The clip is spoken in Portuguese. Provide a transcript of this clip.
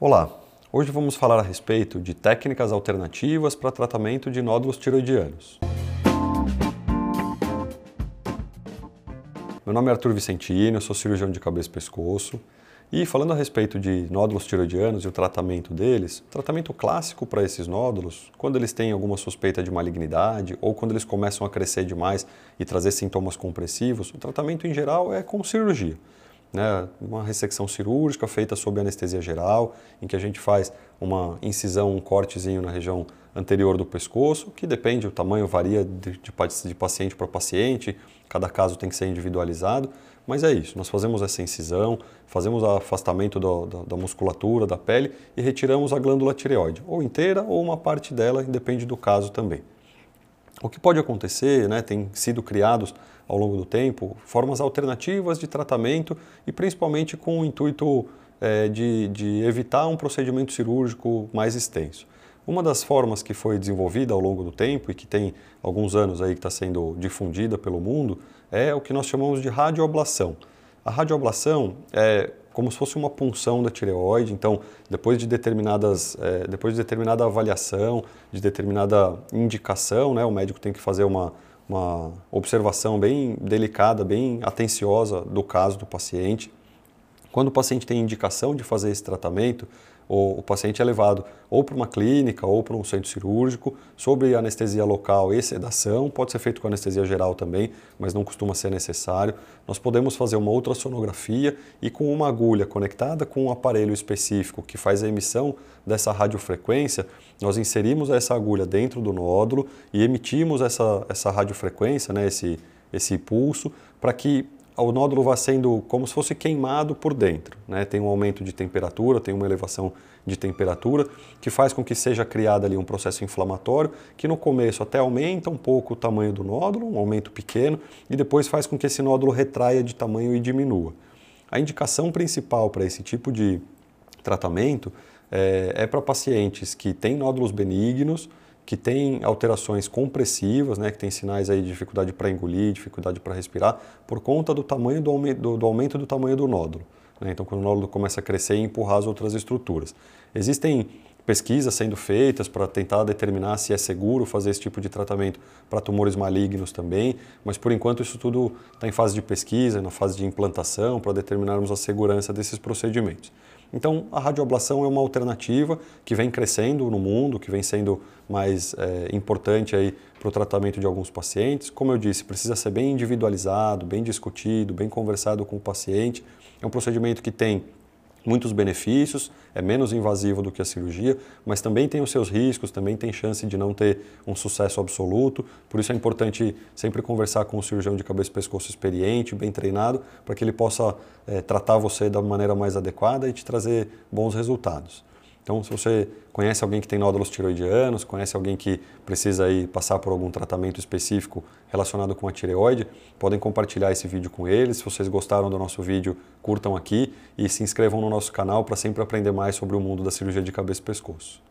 Olá, hoje vamos falar a respeito de técnicas alternativas para tratamento de nódulos tiroidianos. Meu nome é Arthur Vicentini, eu sou cirurgião de cabeça e pescoço. E falando a respeito de nódulos tiroidianos e o tratamento deles, o tratamento clássico para esses nódulos, quando eles têm alguma suspeita de malignidade ou quando eles começam a crescer demais e trazer sintomas compressivos, o tratamento em geral é com cirurgia né, uma ressecção cirúrgica feita sob anestesia geral, em que a gente faz uma incisão, um cortezinho na região anterior do pescoço, que depende, o tamanho varia de, de, de paciente para paciente, cada caso tem que ser individualizado, mas é isso, nós fazemos essa incisão, fazemos o afastamento do, da, da musculatura, da pele e retiramos a glândula tireoide, ou inteira ou uma parte dela, depende do caso também. O que pode acontecer, né, tem sido criados ao longo do tempo formas alternativas de tratamento e principalmente com o intuito é, de, de evitar um procedimento cirúrgico mais extenso. Uma das formas que foi desenvolvida ao longo do tempo e que tem alguns anos aí que está sendo difundida pelo mundo é o que nós chamamos de radioablação. A radioablação é como se fosse uma punção da tireoide. Então, depois de determinadas, é, depois de determinada avaliação, de determinada indicação, né, o médico tem que fazer uma, uma observação bem delicada, bem atenciosa do caso do paciente. Quando o paciente tem indicação de fazer esse tratamento, o, o paciente é levado ou para uma clínica ou para um centro cirúrgico sobre anestesia local e sedação. Pode ser feito com anestesia geral também, mas não costuma ser necessário. Nós podemos fazer uma ultrassonografia e com uma agulha conectada com um aparelho específico que faz a emissão dessa radiofrequência, nós inserimos essa agulha dentro do nódulo e emitimos essa, essa radiofrequência, né, esse, esse pulso, para que o nódulo vai sendo como se fosse queimado por dentro. Né? Tem um aumento de temperatura, tem uma elevação de temperatura, que faz com que seja criado ali um processo inflamatório, que no começo até aumenta um pouco o tamanho do nódulo, um aumento pequeno, e depois faz com que esse nódulo retraia de tamanho e diminua. A indicação principal para esse tipo de tratamento é, é para pacientes que têm nódulos benignos, que tem alterações compressivas, né, que tem sinais aí de dificuldade para engolir, dificuldade para respirar, por conta do tamanho do, aumento do, do, aumento do tamanho do nódulo. Né? Então, quando o nódulo começa a crescer e empurrar as outras estruturas. Existem pesquisas sendo feitas para tentar determinar se é seguro fazer esse tipo de tratamento para tumores malignos também, mas por enquanto isso tudo está em fase de pesquisa, na fase de implantação, para determinarmos a segurança desses procedimentos. Então, a radioablação é uma alternativa que vem crescendo no mundo, que vem sendo mais é, importante aí para o tratamento de alguns pacientes. Como eu disse, precisa ser bem individualizado, bem discutido, bem conversado com o paciente. É um procedimento que tem muitos benefícios, é menos invasivo do que a cirurgia, mas também tem os seus riscos, também tem chance de não ter um sucesso absoluto. Por isso é importante sempre conversar com um cirurgião de cabeça e pescoço experiente, bem treinado, para que ele possa é, tratar você da maneira mais adequada e te trazer bons resultados. Então, se você conhece alguém que tem nódulos tiroidianos, conhece alguém que precisa aí passar por algum tratamento específico relacionado com a tireoide, podem compartilhar esse vídeo com eles. Se vocês gostaram do nosso vídeo, curtam aqui e se inscrevam no nosso canal para sempre aprender mais sobre o mundo da cirurgia de cabeça e pescoço.